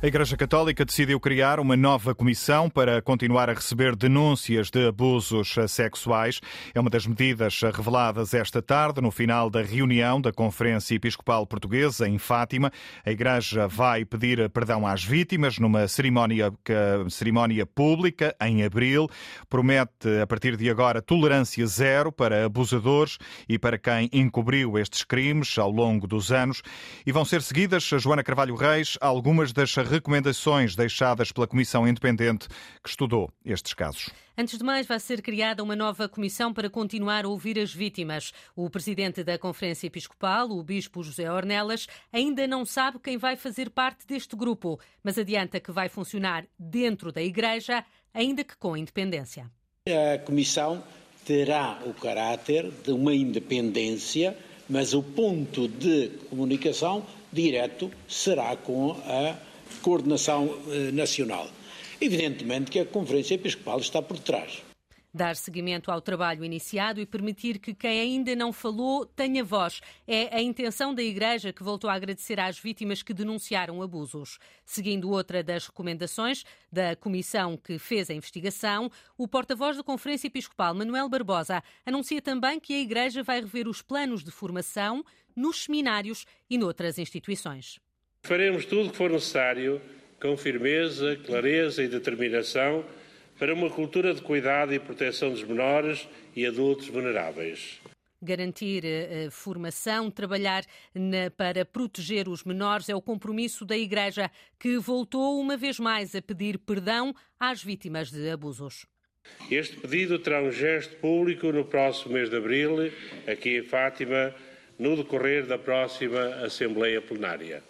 A Igreja Católica decidiu criar uma nova comissão para continuar a receber denúncias de abusos sexuais. É uma das medidas reveladas esta tarde no final da reunião da Conferência Episcopal Portuguesa em Fátima. A Igreja vai pedir perdão às vítimas numa cerimónia, cerimónia pública em abril. Promete, a partir de agora, tolerância zero para abusadores e para quem encobriu estes crimes ao longo dos anos. E vão ser seguidas, Joana Carvalho Reis, algumas das recomendações deixadas pela Comissão Independente que estudou estes casos. Antes de mais, vai ser criada uma nova comissão para continuar a ouvir as vítimas. O presidente da Conferência Episcopal, o bispo José Ornelas, ainda não sabe quem vai fazer parte deste grupo, mas adianta que vai funcionar dentro da Igreja, ainda que com independência. A comissão terá o caráter de uma independência, mas o ponto de comunicação direto será com a coordenação eh, nacional. Evidentemente que a Conferência Episcopal está por trás. Dar seguimento ao trabalho iniciado e permitir que quem ainda não falou tenha voz. É a intenção da Igreja que voltou a agradecer às vítimas que denunciaram abusos. Seguindo outra das recomendações da comissão que fez a investigação, o porta-voz da Conferência Episcopal, Manuel Barbosa, anuncia também que a Igreja vai rever os planos de formação nos seminários e noutras instituições. Faremos tudo o que for necessário, com firmeza, clareza e determinação, para uma cultura de cuidado e proteção dos menores e adultos vulneráveis. Garantir uh, formação, trabalhar na, para proteger os menores é o compromisso da Igreja, que voltou uma vez mais a pedir perdão às vítimas de abusos. Este pedido terá um gesto público no próximo mês de abril, aqui em Fátima, no decorrer da próxima Assembleia Plenária.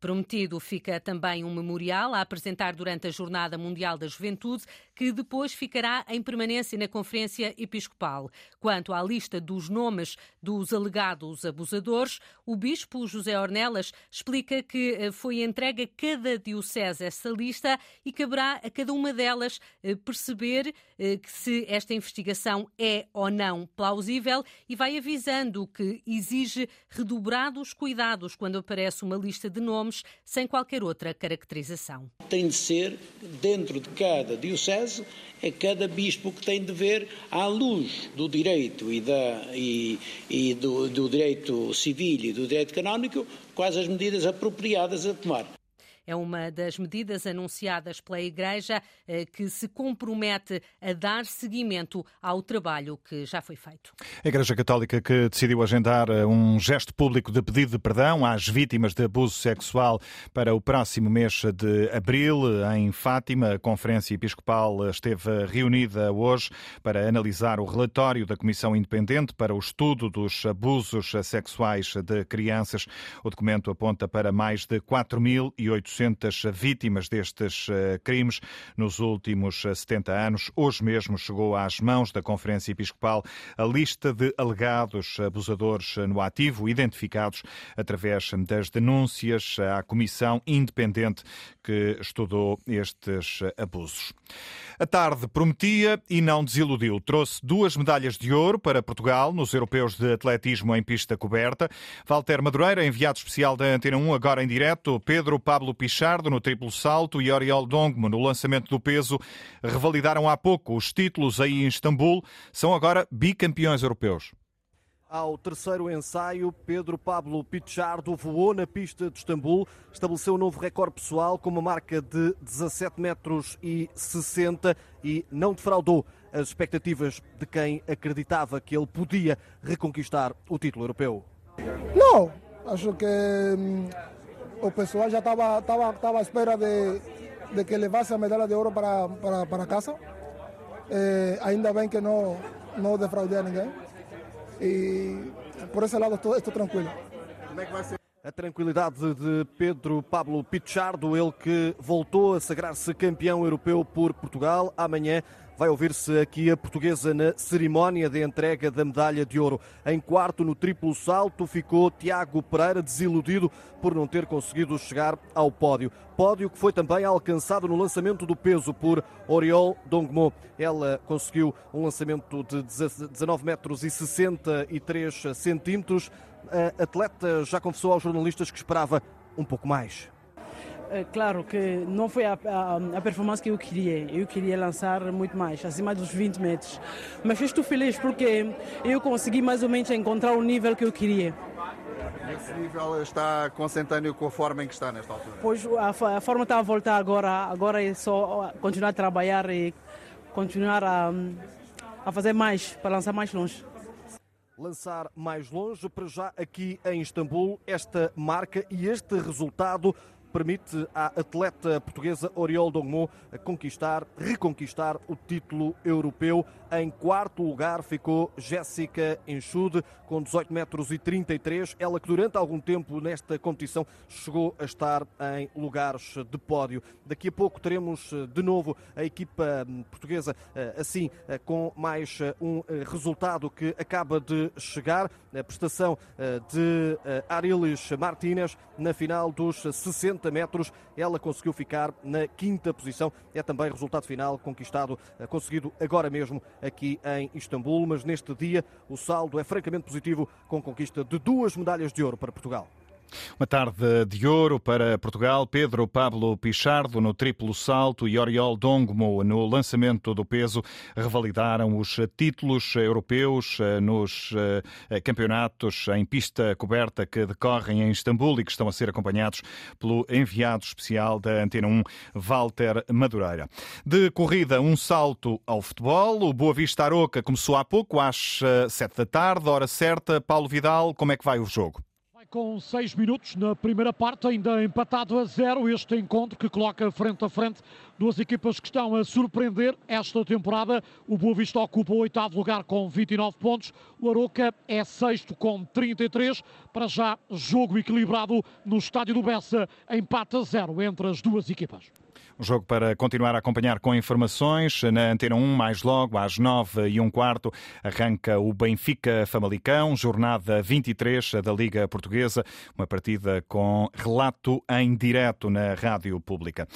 Prometido fica também um memorial a apresentar durante a Jornada Mundial da Juventude, que depois ficará em permanência na Conferência Episcopal. Quanto à lista dos nomes dos alegados abusadores, o Bispo José Ornelas explica que eh, foi entregue a cada diocese essa lista e caberá a cada uma delas eh, perceber eh, se esta investigação é ou não plausível e vai avisando que exige redobrados cuidados quando aparece uma lista de nomes sem qualquer outra caracterização. Tem de ser, dentro de cada diocese, é cada bispo que tem de ver, à luz do direito e, da, e, e do, do direito civil e do direito canónico, quais as medidas apropriadas a tomar. É uma das medidas anunciadas pela Igreja eh, que se compromete a dar seguimento ao trabalho que já foi feito. A Igreja Católica que decidiu agendar eh, um gesto público de pedido de perdão às vítimas de abuso sexual para o próximo mês de abril em Fátima. A Conferência Episcopal esteve reunida hoje para analisar o relatório da Comissão Independente para o estudo dos abusos sexuais de crianças. O documento aponta para mais de 4.800 400 vítimas destes eh, crimes nos últimos 70 eh, anos. Hoje mesmo chegou às mãos da Conferência Episcopal a lista de alegados abusadores no ativo, identificados através das denúncias à Comissão Independente que estudou estes abusos. A tarde prometia e não desiludiu. Trouxe duas medalhas de ouro para Portugal nos europeus de atletismo em pista coberta. Walter Madureira, enviado especial da Antena 1, agora em direto. Pedro Pablo Pichardo no triplo salto e Oriol Dongmo no lançamento do peso revalidaram há pouco os títulos aí em Istambul. São agora bicampeões europeus. Ao terceiro ensaio, Pedro Pablo Pichardo voou na pista de Istambul, estabeleceu um novo recorde pessoal com uma marca de 17 metros e 60 e não defraudou as expectativas de quem acreditava que ele podia reconquistar o título europeu. Não, acho que hum, o pessoal já estava, estava à espera de, de que levasse a medalha de ouro para, para, para casa. Eh, ainda bem que não, não defraudei a ninguém e por esse lado estou, estou tranquilo. É? A tranquilidade de Pedro Pablo Pichardo, ele que voltou a sagrar-se campeão europeu por Portugal. Amanhã vai ouvir-se aqui a portuguesa na cerimónia de entrega da medalha de ouro. Em quarto, no triplo salto, ficou Tiago Pereira, desiludido por não ter conseguido chegar ao pódio. Pódio que foi também alcançado no lançamento do peso por Oriol Dongmo. Ela conseguiu um lançamento de 19 metros e 63 centímetros. A atleta já confessou aos jornalistas que esperava um pouco mais. É claro que não foi a, a, a, performance que eu queria. Eu queria lançar muito mais, acima dos 20 metros. Mas estou feliz porque eu consegui mais ou menos encontrar o nível que eu queria. Esse nível está consentâneo com a forma em que está nesta altura? Pois a, a forma está a voltar agora. Agora é só continuar a trabalhar e continuar a, a fazer mais, para lançar mais longe lançar mais longe. Para já aqui em Istambul, esta marca e este resultado permite à atleta portuguesa Oriol Dongmo conquistar, reconquistar o título europeu. Em quarto lugar ficou Jéssica Enxude com 18 metros e 33. Ela que durante algum tempo nesta competição chegou a estar em lugares de pódio. Daqui a pouco teremos eh, de novo a equipa hum, portuguesa eh, assim eh, com mais um resultado que acaba de chegar. A prestação de Arilis Martínez na final dos 60 60 metros. Ela conseguiu ficar na quinta posição. É também resultado final conquistado, eh, conseguido agora mesmo aqui em Istambul. Mas neste dia o saldo é francamente positivo, com conquista de duas medalhas de ouro para Portugal. Uma tarde de ouro para Portugal. Pedro Pablo Pichardo no triplo salto e Oriol Dongmo no lançamento do peso revalidaram os títulos europeus eh, nos eh, campeonatos em pista coberta que decorrem em Istambul e que estão a ser acompanhados pelo enviado especial da Antena 1, Walter Madureira. De corrida, um salto ao futebol. O Boa Vista Aroca começou há pouco, às eh, sete da tarde, hora certa. Paulo Vidal, como é que vai o jogo? Com seis minutos na primeira parte, ainda empatado a zero. Este encontro que coloca frente a frente duas equipas que estão a surpreender esta temporada. O Boa Vista ocupa o oitavo lugar com 29 pontos. O Aroca é sexto com 33. Para já, jogo equilibrado no estádio do Bessa, empate a zero entre as duas equipas. Um jogo para continuar a acompanhar com informações. Na Antena 1, mais logo, às 9 e um quarto, arranca o Benfica Famalicão, jornada 23 da Liga Portuguesa, uma partida com relato em direto na rádio pública.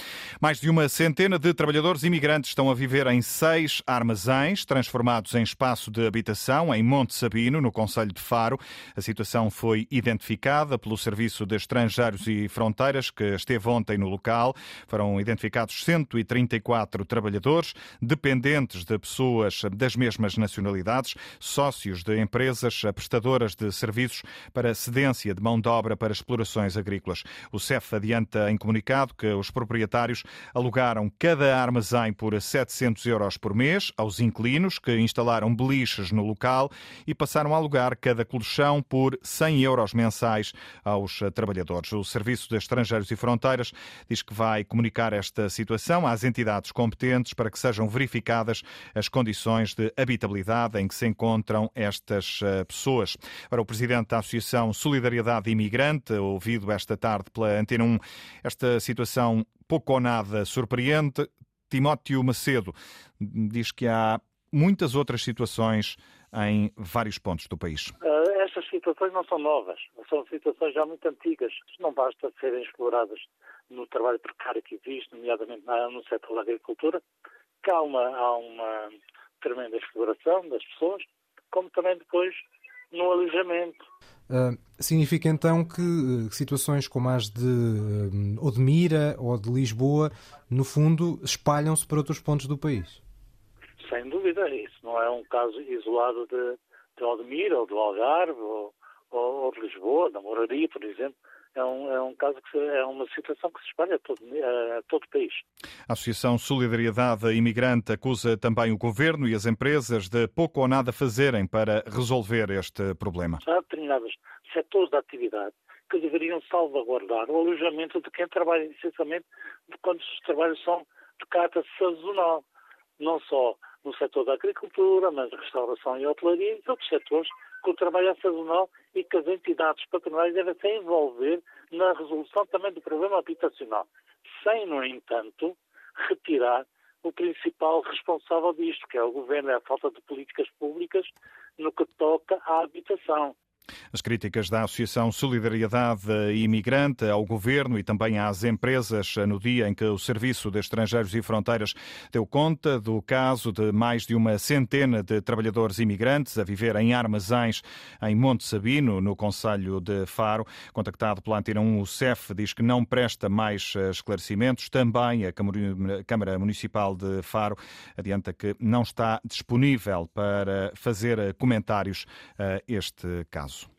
Mais de uma centena de trabalhadores imigrantes estão a viver em seis armazéns, transformados em espaço de habitação em Monte Sabino, no Conselho de Faro. A situação foi identificada pelo Serviço de Estrangeiros e Fronteiras, que esteve ontem no local. Foram identificados identificados 134 trabalhadores, dependentes de pessoas das mesmas nacionalidades, sócios de empresas prestadoras de serviços para cedência de mão de obra para explorações agrícolas. O CEF adianta em comunicado que os proprietários alugaram cada armazém por 700 euros por mês aos inquilinos que instalaram beliches no local e passaram a alugar cada colchão por 100 euros mensais aos trabalhadores. O Serviço de Estrangeiros e Fronteiras diz que vai comunicar esta situação às entidades competentes para que sejam verificadas as condições de habitabilidade em que se encontram estas eh, pessoas. Para o presidente da Associação Solidariedade Imigrante, ouvido esta tarde pela Antena 1, esta situação pouco ou nada surpreende. Timóteo Macedo diz que há muitas outras situações em vários pontos do país. Uh, estas situações não são novas, são situações já muito antigas. Não basta serem exploradas no trabalho precário que existe, nomeadamente no setor da agricultura, que há uma, há uma tremenda exploração das pessoas, como também depois no alojamento. Uh, significa então que uh, situações como as de uh, ou de Mira ou de Lisboa, no fundo, espalham-se para outros pontos do país? Sem dúvida, isso não é um caso isolado de, de Odmira ou do Algarve ou, ou, ou de Lisboa, da Moraria, por exemplo é um, é um caso que é uma situação que se espalha a todo, a todo o país. A Associação Solidariedade Imigrante acusa também o governo e as empresas de pouco ou nada fazerem para resolver este problema. Há determinados setores da atividade que deveriam salvaguardar o alojamento de quem trabalha essencialmente quando os trabalhos são de caráter sazonal, não só no setor da agricultura, mas restauração e hotelaria e outros setores que o trabalho é sazonal e que as entidades patronais devem se envolver na resolução também do problema habitacional, sem, no entanto, retirar o principal responsável disto, que é o governo, é a falta de políticas públicas no que toca à habitação. As críticas da Associação Solidariedade Imigrante ao governo e também às empresas no dia em que o Serviço de Estrangeiros e Fronteiras deu conta do caso de mais de uma centena de trabalhadores imigrantes a viver em armazéns em Monte Sabino, no Conselho de Faro. Contactado pela Antena 1, o CEF diz que não presta mais esclarecimentos. Também a Câmara Municipal de Faro adianta que não está disponível para fazer comentários a este caso.